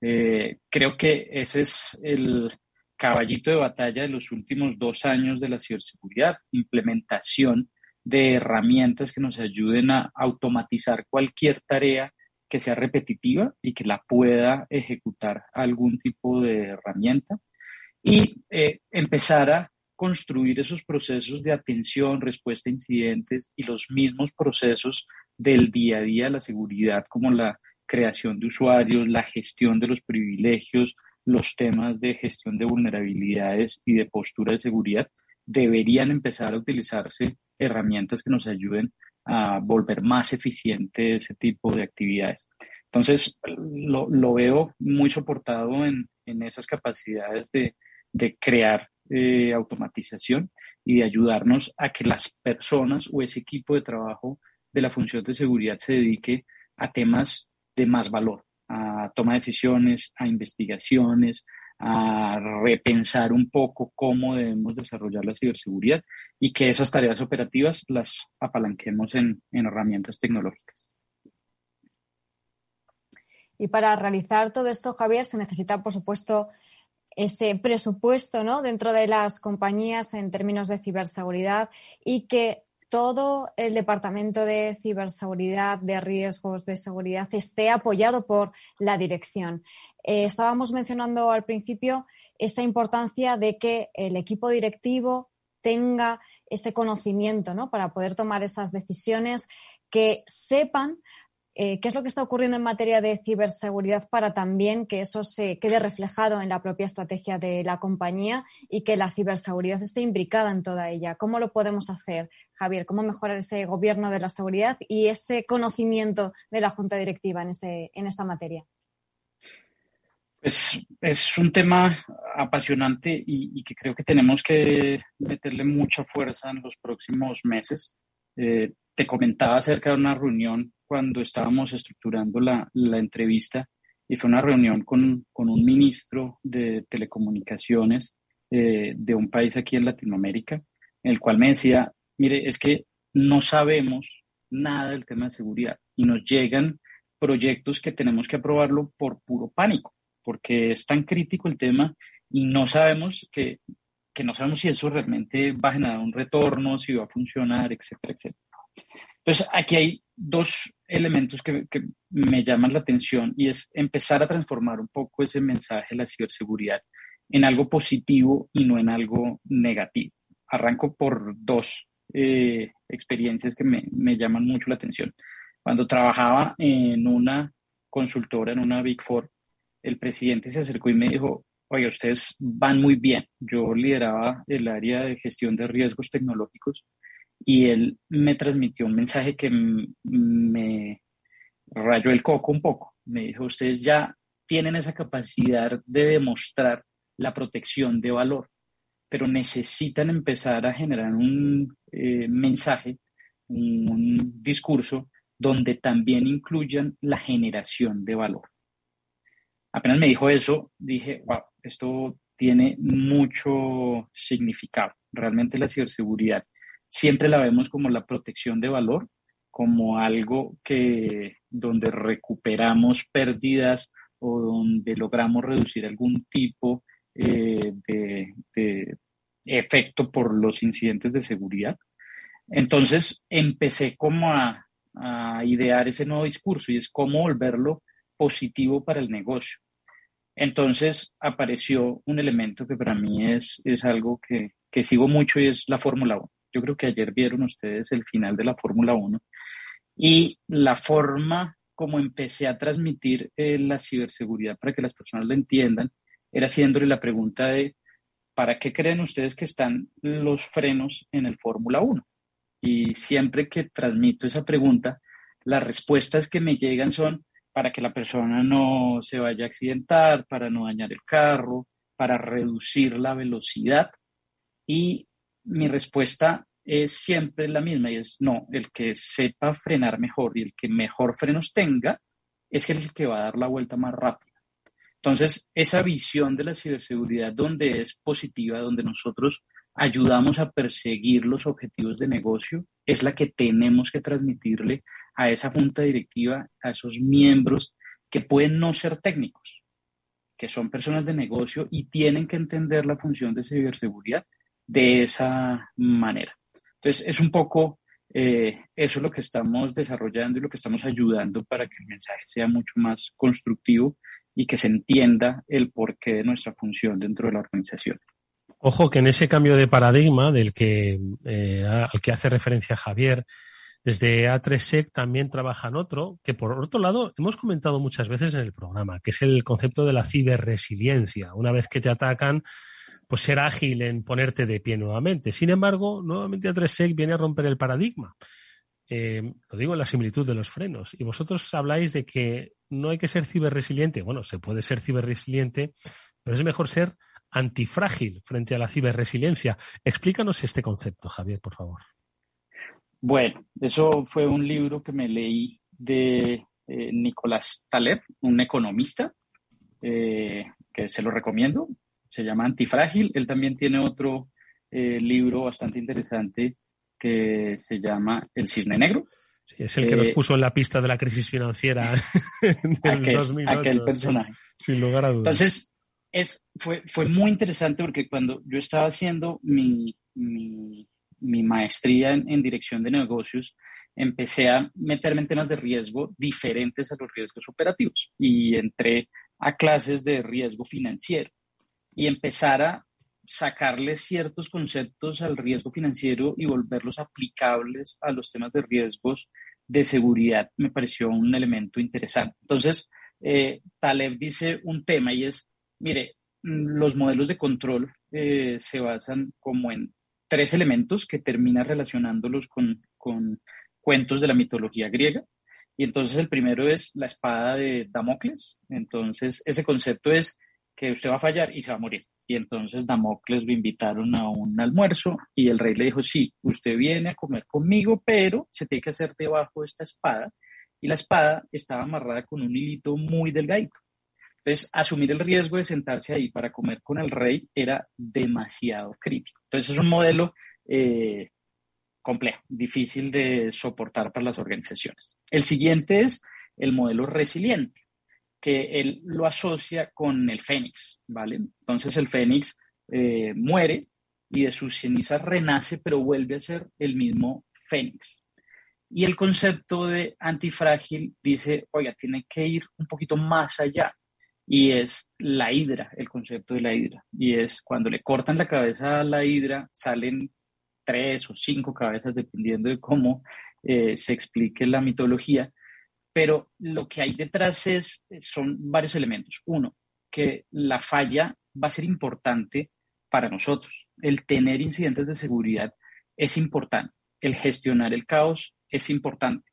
Speaker 6: Eh, creo que ese es el caballito de batalla de los últimos dos años de la ciberseguridad, implementación de herramientas que nos ayuden a automatizar cualquier tarea que sea repetitiva y que la pueda ejecutar algún tipo de herramienta y eh, empezar a construir esos procesos de atención, respuesta a incidentes y los mismos procesos del día a día la seguridad, como la creación de usuarios, la gestión de los privilegios, los temas de gestión de vulnerabilidades y de postura de seguridad, deberían empezar a utilizarse herramientas que nos ayuden a volver más eficiente ese tipo de actividades. Entonces, lo, lo veo muy soportado en, en esas capacidades de, de crear eh, automatización y de ayudarnos a que las personas o ese equipo de trabajo de la función de seguridad se dedique a temas de más valor, a toma de decisiones, a investigaciones, a repensar un poco cómo debemos desarrollar la ciberseguridad y que esas tareas operativas las apalanquemos en, en herramientas tecnológicas.
Speaker 4: Y para realizar todo esto, Javier, se necesita, por supuesto, ese presupuesto ¿no? dentro de las compañías en términos de ciberseguridad y que todo el departamento de ciberseguridad, de riesgos de seguridad, esté apoyado por la dirección. Eh, estábamos mencionando al principio esa importancia de que el equipo directivo tenga ese conocimiento ¿no? para poder tomar esas decisiones, que sepan eh, qué es lo que está ocurriendo en materia de ciberseguridad para también que eso se quede reflejado en la propia estrategia de la compañía y que la ciberseguridad esté imbricada en toda ella. ¿Cómo lo podemos hacer, Javier? ¿Cómo mejorar ese gobierno de la seguridad y ese conocimiento de la Junta Directiva en, este, en esta materia?
Speaker 6: Pues es un tema apasionante y, que creo que tenemos que meterle mucha fuerza en los próximos meses. Eh, te comentaba acerca de una reunión cuando estábamos estructurando la, la entrevista y fue una reunión con, con un ministro de telecomunicaciones eh, de un país aquí en Latinoamérica, en el cual me decía, mire, es que no sabemos nada del tema de seguridad y nos llegan proyectos que tenemos que aprobarlo por puro pánico, porque es tan crítico el tema y no sabemos que, que no sabemos si eso realmente va a generar un retorno, si va a funcionar, etcétera, etcétera. Entonces, aquí hay dos elementos que, me llaman la atención y es empezar a transformar un poco ese mensaje de la ciberseguridad en algo positivo y no en algo negativo. Arranco por dos eh, experiencias que me, me, llaman mucho la atención. Cuando trabajaba en una consultora, en una Big Four, el presidente se acercó y me dijo, oye, ustedes van muy bien. Yo lideraba el área de gestión de riesgos tecnológicos y él me transmitió un mensaje que me rayó el coco un poco. Me dijo, ustedes ya tienen esa capacidad de demostrar la protección de valor, pero necesitan empezar a generar un eh, mensaje, un discurso donde también incluyan la generación de valor. Apenas me dijo eso, dije, wow, esto tiene mucho significado. Realmente la ciberseguridad siempre la vemos como la protección de valor, como algo que donde recuperamos pérdidas o donde logramos reducir algún tipo eh, de, efecto por los incidentes de seguridad. Entonces empecé como a, idear ese nuevo discurso y es cómo volverlo positivo para el negocio. Entonces apareció un elemento que para mí es, es algo que, que sigo mucho y es la Fórmula 1. Yo creo que ayer vieron ustedes el final de la Fórmula 1 y la forma como empecé a transmitir eh, la ciberseguridad para que las personas lo entiendan era haciéndole la pregunta de ¿para qué creen ustedes que están los frenos en el Fórmula 1? Y siempre que transmito esa pregunta, las respuestas que me llegan son para que la persona no se vaya a accidentar, para no dañar el carro, para reducir la velocidad. Y mi respuesta es siempre la misma y es, no, el que sepa frenar mejor y el que mejor frenos tenga es el que va a dar la vuelta más rápido. Entonces, esa visión de la ciberseguridad donde es positiva, donde nosotros ayudamos a perseguir los objetivos de negocio, es la que tenemos que transmitirle a esa junta directiva, a esos miembros que pueden no ser técnicos, que son personas de negocio y tienen que entender la función de ciberseguridad de esa manera. Entonces, es un poco eh, eso lo que estamos desarrollando y lo que estamos ayudando para que el mensaje sea mucho más constructivo y que se entienda el porqué de nuestra función dentro de la organización.
Speaker 2: Ojo que en ese cambio de paradigma del que, eh, al que hace referencia Javier, desde A3SEC también trabajan otro, que por otro lado hemos comentado muchas veces en el programa, que es el concepto de la ciberresiliencia. Una vez que te atacan, pues ser ágil en ponerte de pie nuevamente. Sin embargo, nuevamente A3SEC viene a romper el paradigma. Eh, lo digo en la similitud de los frenos. Y vosotros habláis de que no hay que ser ciberresiliente. Bueno, se puede ser ciberresiliente, pero es mejor ser antifrágil frente a la ciberresiliencia. Explícanos este concepto, Javier, por favor.
Speaker 6: Bueno, eso fue un libro que me leí de eh, Nicolás Taleb, un economista, eh, que se lo recomiendo. Se llama Antifrágil. Él también tiene otro libro bastante interesante que se llama El Cisne Negro.
Speaker 2: Sí, es el que nos eh, puso en la pista de la crisis financiera del
Speaker 6: aquel, 2008, aquel personaje.
Speaker 2: sin lugar a dudas.
Speaker 6: Entonces, es, fue, fue muy interesante porque cuando yo estaba haciendo mi, mi, mi maestría en, en, dirección de negocios, empecé a meterme en temas de riesgo diferentes a los riesgos operativos y entré a clases de riesgo financiero y empezar a sacarle ciertos conceptos al riesgo financiero y volverlos aplicables a los temas de riesgos de seguridad me pareció un elemento interesante. Entonces, eh, Taleb dice un tema y es, mire, mm, los modelos de control eh, se basan como en tres elementos que termina relacionándolos con, con cuentos de la mitología griega. Y entonces el primero es la espada de Damocles. Entonces, ese concepto es que usted va a fallar y se va a morir. Y entonces Damocles lo invitaron a un almuerzo y el rey le dijo, sí, usted viene a comer conmigo, pero se tiene que hacer debajo de esta espada. Y la espada estaba amarrada con un hilito muy delgadito. Entonces, asumir el riesgo de sentarse ahí para comer con el rey era demasiado crítico. Entonces, es un modelo eh, complejo, difícil de soportar para las organizaciones. El siguiente es el modelo resiliente que él lo asocia con el fénix, ¿vale? Entonces el fénix eh, muere y de sus cenizas renace, pero vuelve a ser el mismo fénix. Y el concepto de antifrágil dice, oiga, tiene que ir un poquito más allá. Y es la hidra, el concepto de la hidra. Y es cuando le cortan la cabeza a la hidra, salen tres o cinco cabezas, dependiendo de cómo eh, se explique la mitología pero lo que hay detrás es, son varios elementos. Uno, que la falla va a ser importante para nosotros. El tener incidentes de seguridad es importante. El gestionar el caos es importante.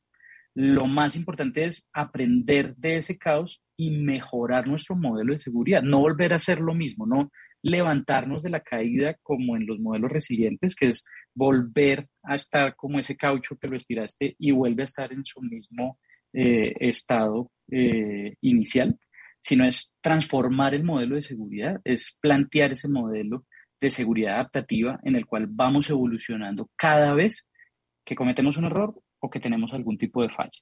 Speaker 6: Lo más importante es aprender de ese caos y mejorar nuestro modelo de seguridad. No volver a hacer lo mismo, no levantarnos de la caída como en los modelos resilientes, que es volver a estar como ese caucho que lo estiraste y vuelve a estar en su mismo eh, estado eh, inicial, sino es transformar el modelo de seguridad, es plantear ese modelo de seguridad adaptativa en el cual vamos evolucionando cada vez que cometemos un error o que tenemos algún tipo de falla.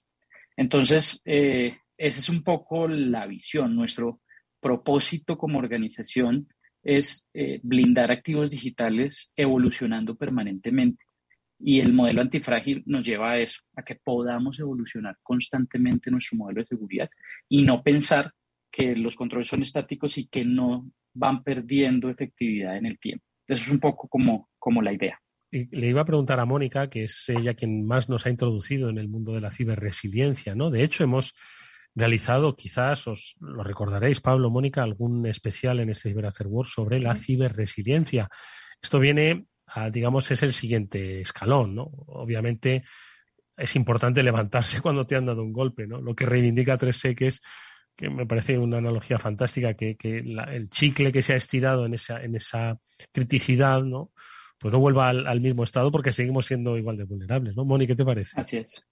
Speaker 6: Entonces, eh, esa es un poco la visión. Nuestro propósito como organización es blindar activos digitales evolucionando permanentemente. Y el modelo antifrágil nos lleva a eso, a que podamos evolucionar constantemente nuestro modelo de seguridad y no pensar que los controles son estáticos y que no van perdiendo efectividad en el tiempo. Eso es un poco como, como la idea.
Speaker 2: Y le iba a preguntar a Mónica, que es ella quien más nos ha introducido en el mundo de la ciberresiliencia, ¿no? De hecho, hemos realizado, quizás os lo recordaréis, Pablo, Mónica, algún especial en este Cyber After Work sobre la ciberresiliencia. Esto viene digamos, es el siguiente escalón, ¿no? Obviamente es importante levantarse cuando te han dado un golpe, ¿no? Lo que reivindica 3 que es que me parece una analogía fantástica, que, el chicle que se ha estirado en esa, en esa criticidad, ¿no? pues no vuelva al, mismo estado porque seguimos siendo igual de vulnerables, ¿no? Moni, ¿qué te parece?
Speaker 6: Así es.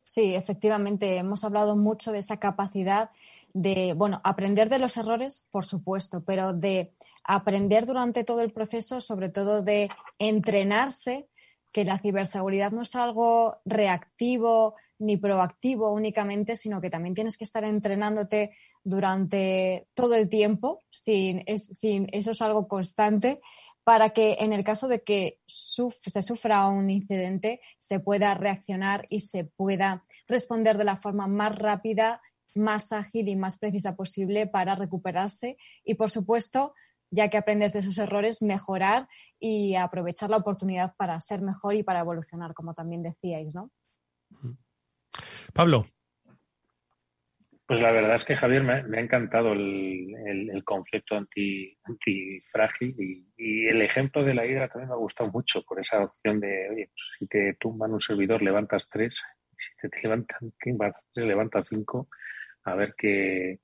Speaker 4: Sí, efectivamente, hemos hablado mucho de esa capacidad de, bueno, aprender de los errores, por supuesto, pero de aprender durante todo el proceso, sobre todo de entrenarse, que la ciberseguridad no es algo reactivo ni proactivo únicamente, sino que también tienes que estar entrenándote durante todo el tiempo, sin, sin eso es algo constante, para que en el caso de que se sufra un incidente se pueda reaccionar y se pueda responder de la forma más rápida, más ágil y más precisa posible para recuperarse y, por supuesto, ya que aprendes de sus errores, mejorar y aprovechar la oportunidad para ser mejor y para evolucionar, como también decíais, ¿no?
Speaker 2: Pablo,
Speaker 3: pues la verdad es que Javier me, ha encantado el, el, concepto anti, antifrágil y, el ejemplo de la hidra también me ha gustado mucho por esa opción de, oye, pues, si te tumban un servidor levantas tres, si te, levantan tres, levanta cinco, a ver qué,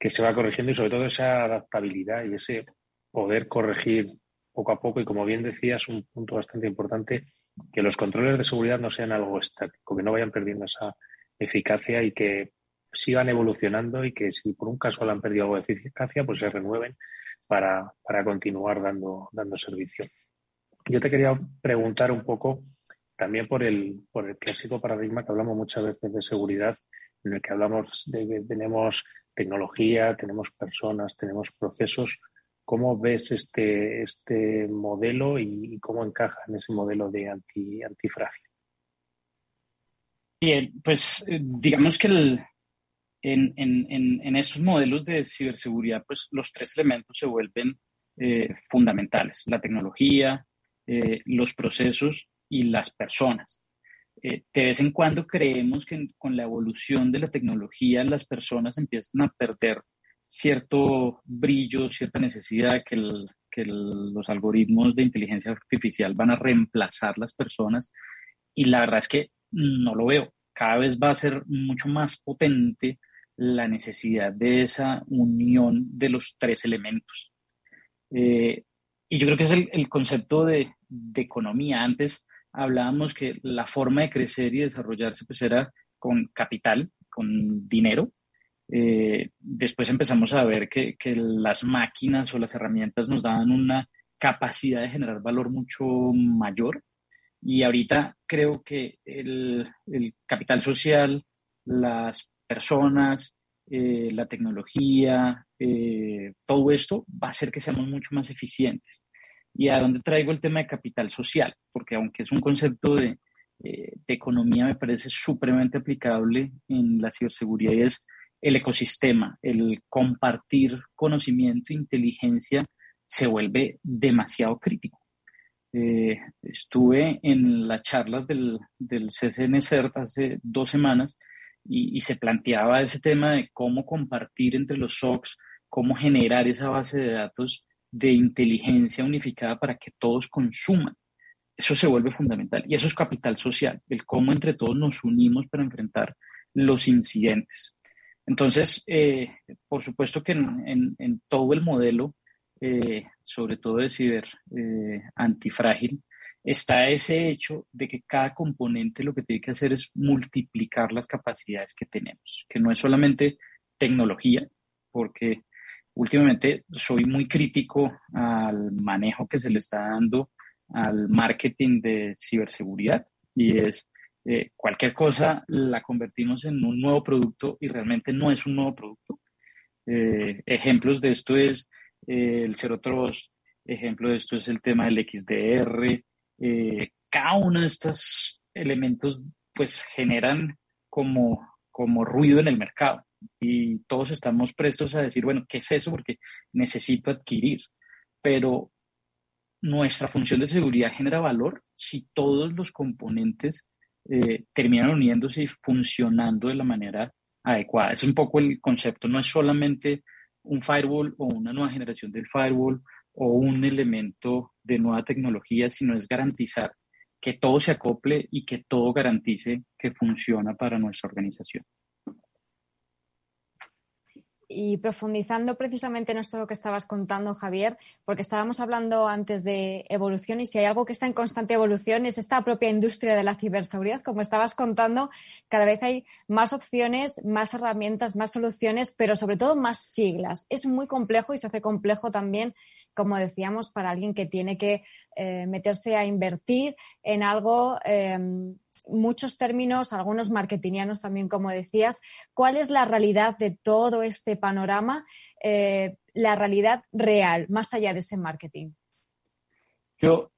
Speaker 3: se va corrigiendo y sobre todo esa adaptabilidad y ese poder corregir poco a poco y como bien decías, un punto bastante importante, que los controles de seguridad no sean algo estático, que no vayan perdiendo esa eficacia y que sigan evolucionando y que si por un caso han perdido algo de eficacia, pues se renueven para, continuar dando, dando servicio. Yo te quería preguntar un poco también por el, por el clásico paradigma que hablamos muchas veces de seguridad, en el que hablamos de que tenemos tecnología, tenemos personas, tenemos procesos. ¿Cómo ves este, este modelo y, cómo encaja en ese modelo de anti, antifrágil?
Speaker 6: Bien, pues eh, digamos que en, en, en, estos modelos de ciberseguridad, pues los tres elementos se vuelven eh, fundamentales, la tecnología, eh, los procesos y las personas. Eh, de vez en cuando creemos que con la evolución de la tecnología las personas empiezan a perder cierto brillo, cierta necesidad que, que los algoritmos de inteligencia artificial van a reemplazar las personas y la verdad es que no lo veo. Cada vez va a ser mucho más potente la necesidad de esa unión de los tres elementos. Eh, y yo creo que es el, concepto de, economía. Antes hablábamos que la forma de crecer y desarrollarse pues era con capital, con dinero. Eh, después empezamos a ver que, las máquinas o las herramientas nos daban una capacidad de generar valor mucho mayor. Y ahorita creo que el, capital social, las personas, eh, la tecnología, eh, todo esto va a hacer que seamos mucho más eficientes. ¿Y a dónde traigo el tema de capital social? Porque aunque es un concepto de, eh, de economía, me parece supremamente aplicable en la ciberseguridad y es el ecosistema, el compartir conocimiento, inteligencia, se vuelve demasiado crítico. estuve en las charlas del, del CCN CERT hace dos semanas y, se planteaba ese tema de cómo compartir entre los SOCs, cómo generar esa base de datos de inteligencia unificada para que todos consuman. Eso se vuelve fundamental y eso es capital social, el cómo entre todos nos unimos para enfrentar los incidentes. Entonces, eh, por supuesto que en, todo el modelo, eh, sobre todo de ciber eh, antifrágil, está ese hecho de que cada componente lo que tiene que hacer es multiplicar las capacidades que tenemos, que no es solamente tecnología, porque últimamente soy muy crítico al manejo que se le está dando al marketing de ciberseguridad y es eh, cualquier cosa la convertimos en un nuevo producto y realmente no es un nuevo producto. Eh, ejemplos de esto es eh, el Zero Trust, ejemplo de esto es el tema del XDR, eh, cada uno de estos elementos pues generan como, como ruido en el mercado y todos estamos prestos a decir, bueno, ¿qué es eso? Porque necesito adquirir. Pero nuestra función de seguridad genera valor si todos los componentes eh, terminan uniéndose y funcionando de la manera adecuada. Es un poco el concepto, no es solamente un firewall o una nueva generación del firewall o un elemento de nueva tecnología, sino es garantizar que todo se acople y que todo garantice que funciona para nuestra organización.
Speaker 4: Y profundizando precisamente en esto que estabas contando, Javier, porque estábamos hablando antes de evolución y si hay algo que está en constante evolución es esta propia industria de la ciberseguridad. Como estabas contando, cada vez hay más opciones, más herramientas, más soluciones, pero sobre todo más siglas. Es muy complejo y se hace complejo también, como decíamos, para alguien que tiene que eh, meterse a invertir en algo. Em, muchos términos, algunos marketingianos también, como decías. ¿Cuál es la realidad de todo este panorama? Eh, la realidad real, más allá de ese marketing.
Speaker 6: Yo,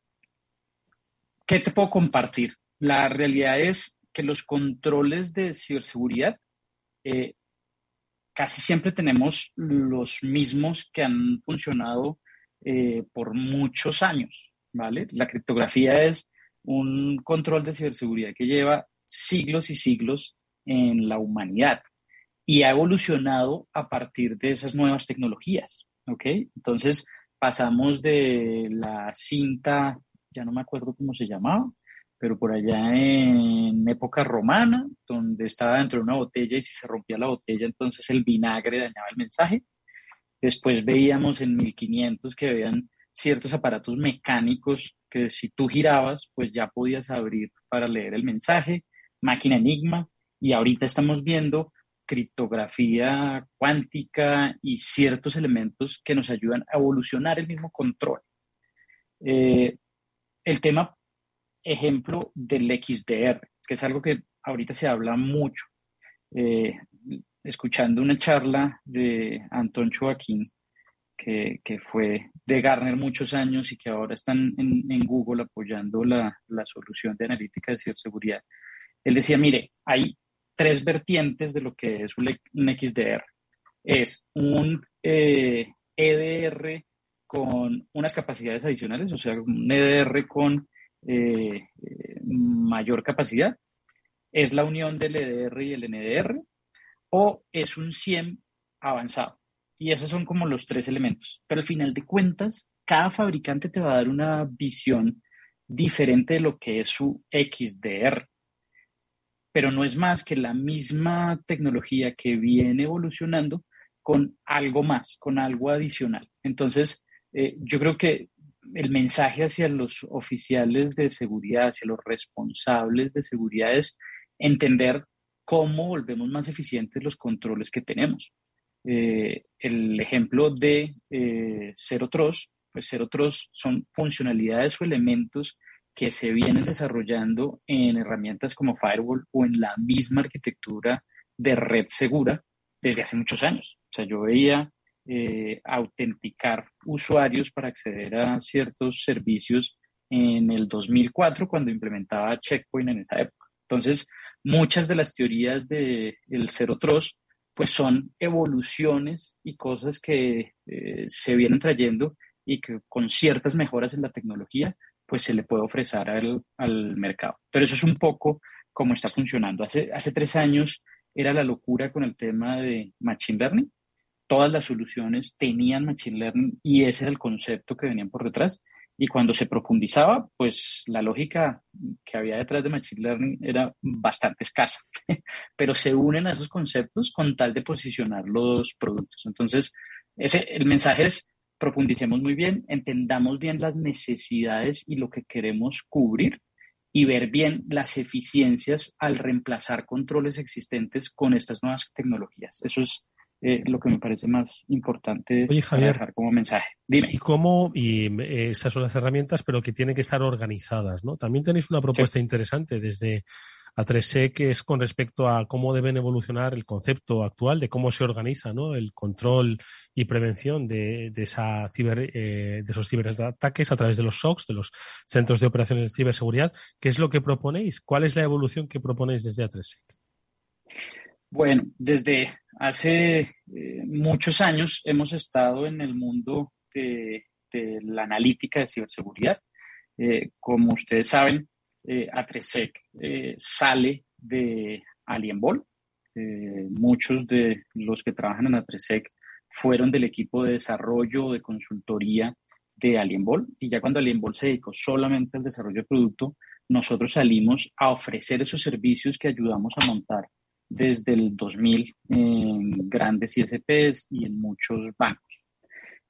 Speaker 6: ¿qué te puedo compartir? La realidad es que los controles de ciberseguridad eh, casi siempre tenemos los mismos que han funcionado eh, por muchos años, ¿vale? La criptografía es un control de ciberseguridad que lleva siglos y siglos en la humanidad y ha evolucionado a partir de esas nuevas tecnologías, ¿ok? Entonces pasamos de la cinta, ya no me acuerdo cómo se llamaba, pero por allá en época romana, donde estaba dentro de una botella y si se rompía la botella, entonces el vinagre dañaba el mensaje. Después veíamos en 1500 que habían ciertos aparatos mecánicos que si tú girabas, pues ya podías abrir para leer el mensaje, máquina enigma, y ahorita estamos viendo criptografía cuántica y ciertos elementos que nos ayudan a evolucionar el mismo control. Eh, el tema, ejemplo del XDR, que es algo que ahorita se habla mucho. Eh, escuchando una charla de Antón Joaquín, que, fue de Garner muchos años y que ahora están en, Google apoyando la, solución de analítica de ciberseguridad. Él decía, mire, hay tres vertientes de lo que es un, XDR. Es un EDR eh, e con unas capacidades adicionales, o sea, un EDR con eh, mayor capacidad. Es la unión del EDR y el NDR o es un CIEM avanzado. Y esos son como los tres elementos. Pero al final de cuentas, cada fabricante te va a dar una visión diferente de lo que es su XDR. Pero no es más que la misma tecnología que viene evolucionando con algo más, con algo adicional. Entonces, eh, yo creo que el mensaje hacia los oficiales de seguridad, hacia los responsables de seguridad es entender cómo volvemos más eficientes los controles que tenemos. Eh, el ejemplo de eh, Zero Trust, pues Zero Trust son funcionalidades o elementos que se vienen desarrollando en herramientas como Firewall o en la misma arquitectura de red segura desde hace muchos años. O sea, yo veía eh, autenticar usuarios para acceder a ciertos servicios en el 2004 cuando implementaba Checkpoint en esa época. Entonces, muchas de las teorías del de Zero Trust pues son evoluciones y cosas que eh, se vienen trayendo y que con ciertas mejoras en la tecnología, pues se le puede ofrecer al, al mercado. Pero eso es un poco cómo está funcionando. Hace, hace tres años era la locura con el tema de Machine Learning. Todas las soluciones tenían Machine Learning y ese era el concepto que venían por detrás. Y cuando se profundizaba, pues la lógica que había detrás de Machine Learning era bastante escasa, pero se unen a esos conceptos con tal de posicionar los productos. Entonces, ese, el mensaje es profundicemos muy bien, entendamos bien las necesidades y lo que queremos cubrir y ver bien las eficiencias al reemplazar controles existentes con estas nuevas tecnologías. Eso es eh, lo que me parece más importante
Speaker 2: Oye, Javier,
Speaker 6: dejar como mensaje. Dime.
Speaker 2: ¿Y cómo? Y eh, esas son las herramientas, pero que tienen que estar organizadas, ¿no? También tenéis una propuesta interesante desde A3E que es con respecto a cómo deben evolucionar el concepto actual de cómo se organiza, ¿no? El control y prevención de, esa ciber, eh, de esos ciberataques a través de los SOCs, de los centros de operaciones de ciberseguridad. ¿Qué es lo que proponéis? ¿Cuál es la evolución que proponéis desde A3E?
Speaker 6: Bueno, desde hace eh, muchos años hemos estado en el mundo de, la analítica de ciberseguridad. Eh, como ustedes saben, eh, A3sec eh, sale de Alienbol. muchos de los que trabajan en A3sec fueron del equipo de desarrollo de consultoría de Alienbol y ya cuando Alienbol se dedicó solamente al desarrollo de producto, nosotros salimos a ofrecer esos servicios que ayudamos a montar desde el 2000 en grandes ISPs y en muchos bancos.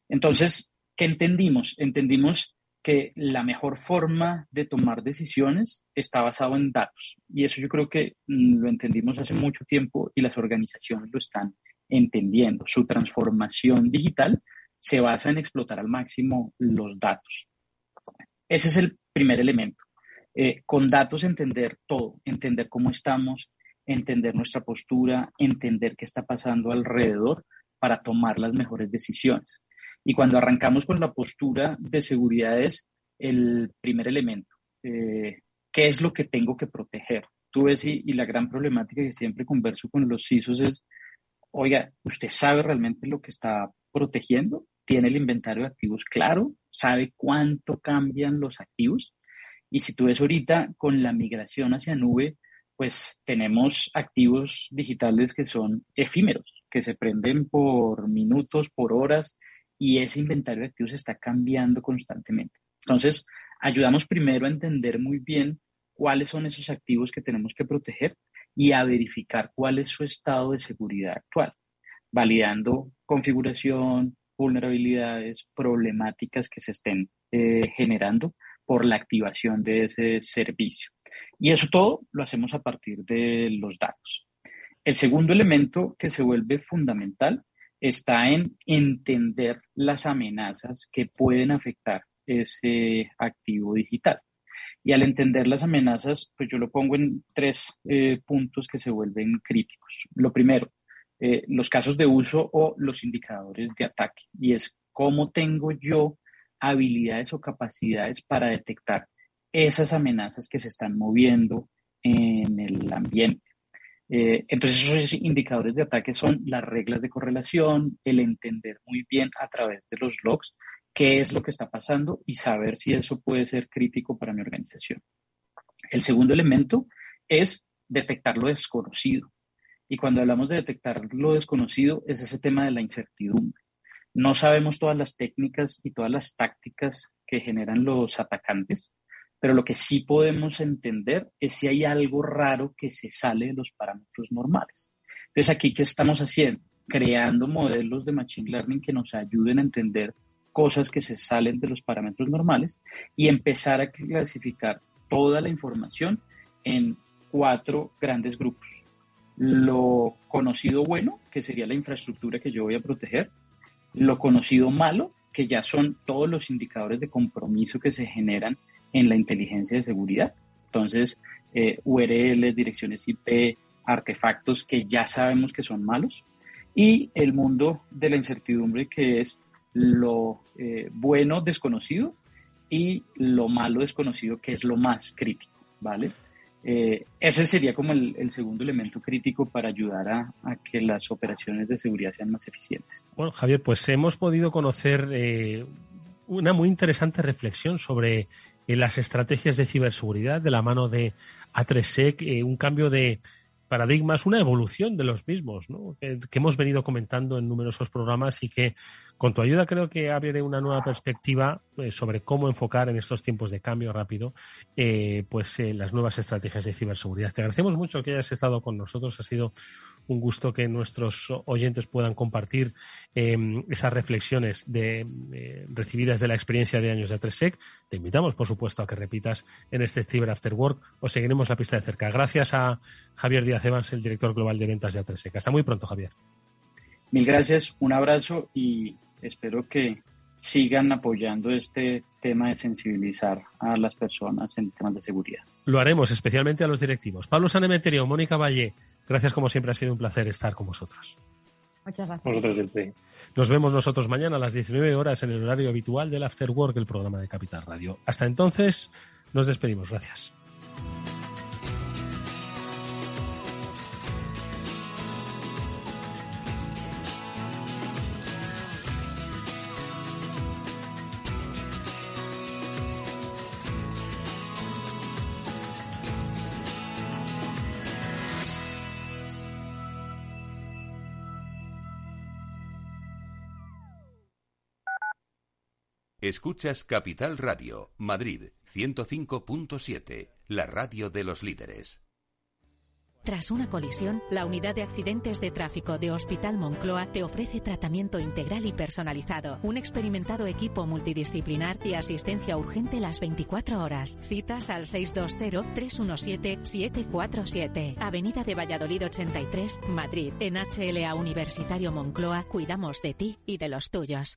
Speaker 6: Entonces, ¿qué entendimos? Entendimos que la mejor forma de tomar decisiones está basado en datos. Y eso yo creo que mm, lo entendimos hace mucho tiempo y las organizaciones lo están entendiendo. Su transformación digital se basa en explotar al máximo los datos. Ese es el primer elemento. Eh, con datos entender todo, entender cómo estamos, entender nuestra postura, entender qué está pasando alrededor para tomar las mejores decisiones. Y cuando arrancamos con la postura de seguridad es el primer elemento. Eh, ¿Qué es lo que tengo que proteger? Tú ves, y, y, la gran problemática que siempre converso con los CISOs es, oiga, ¿usted sabe realmente lo que está protegiendo? ¿Tiene el inventario de activos claro? ¿Sabe cuánto cambian los activos? Y si tú ves ahorita con la migración hacia nube, pues tenemos activos digitales que son efímeros, que se prenden por minutos, por horas, y ese inventario de activos está cambiando constantemente. Entonces, ayudamos primero a entender muy bien cuáles son esos activos que tenemos que proteger y a verificar cuál es su estado de seguridad actual, validando configuración, vulnerabilidades, problemáticas que se estén eh, generando por la activación de ese servicio. Y eso todo lo hacemos a partir de los datos. El segundo elemento que se vuelve fundamental está en entender las amenazas que pueden afectar ese activo digital. Y al entender las amenazas, pues yo lo pongo en tres eh, puntos que se vuelven críticos. Lo primero, eh, los casos de uso o los indicadores de ataque. Y es cómo tengo yo habilidades o capacidades para detectar esas amenazas que se están moviendo en el ambiente. Eh, entonces, esos indicadores de ataque son las reglas de correlación, el entender muy bien a través de los logs qué es lo que está pasando y saber si eso puede ser crítico para mi organización. El segundo elemento es detectar lo desconocido. Y cuando hablamos de detectar lo desconocido, es ese tema de la incertidumbre. No sabemos todas las técnicas y todas las tácticas que generan los atacantes, pero lo que sí podemos entender es si hay algo raro que se sale de los parámetros normales. Entonces, aquí, ¿qué estamos haciendo? Creando modelos de Machine Learning que nos ayuden a entender cosas que se salen de los parámetros normales y empezar a clasificar toda la información en cuatro grandes grupos. Lo conocido bueno, que sería la infraestructura que yo voy a proteger, lo conocido malo, que ya son todos los indicadores de compromiso que se generan en la inteligencia de seguridad. Entonces, eh, URL, direcciones IP, artefactos que ya sabemos que son malos. Y el mundo de la incertidumbre, que es lo eh, bueno desconocido y lo malo desconocido, que es lo más crítico, ¿vale? Eh, ese sería como el, segundo elemento crítico para ayudar a, que las operaciones de seguridad sean más eficientes.
Speaker 2: Bueno, Javier, pues hemos podido conocer eh, una muy interesante reflexión sobre eh, las estrategias de ciberseguridad de la mano de A3SEC, un cambio de paradigmas, una evolución de los mismos, ¿no? que, hemos venido comentando en numerosos programas y que con tu ayuda creo que abre una nueva perspectiva eh, sobre cómo enfocar en estos tiempos de cambio rápido eh, pues eh, las nuevas estrategias de ciberseguridad. Te agradecemos mucho que hayas estado con nosotros. Ha sido un gusto que nuestros oyentes puedan compartir em, esas reflexiones de, recibidas de la experiencia de años de Atresec. Te invitamos, por supuesto, a que repitas en este Cyber After Work o seguiremos la pista de cerca. Gracias a Javier Díaz Evans, el director global de ventas de Atresec. Hasta muy pronto, Javier.
Speaker 6: Mil gracias, un abrazo y espero que sigan apoyando este tema de sensibilizar a las personas en temas de seguridad.
Speaker 2: Lo haremos, especialmente a los directivos. Pablo Sanemeterio, Mónica Valle, gracias como siempre, ha sido un placer estar con vosotros.
Speaker 4: Muchas gracias.
Speaker 2: Nos vemos nosotros mañana a las 19 horas en el horario habitual del After Work, el programa de Capital Radio. Hasta entonces, nos despedimos. Gracias.
Speaker 1: Escuchas Capital Radio, Madrid 105.7, la radio de los líderes.
Speaker 7: Tras una colisión, la unidad de accidentes de tráfico de Hospital Moncloa te ofrece tratamiento integral y personalizado, un experimentado equipo multidisciplinar y asistencia urgente las 24 horas. Citas al 620-317-747. Avenida de Valladolid 83, Madrid. En HLA Universitario Moncloa cuidamos de ti y de los tuyos.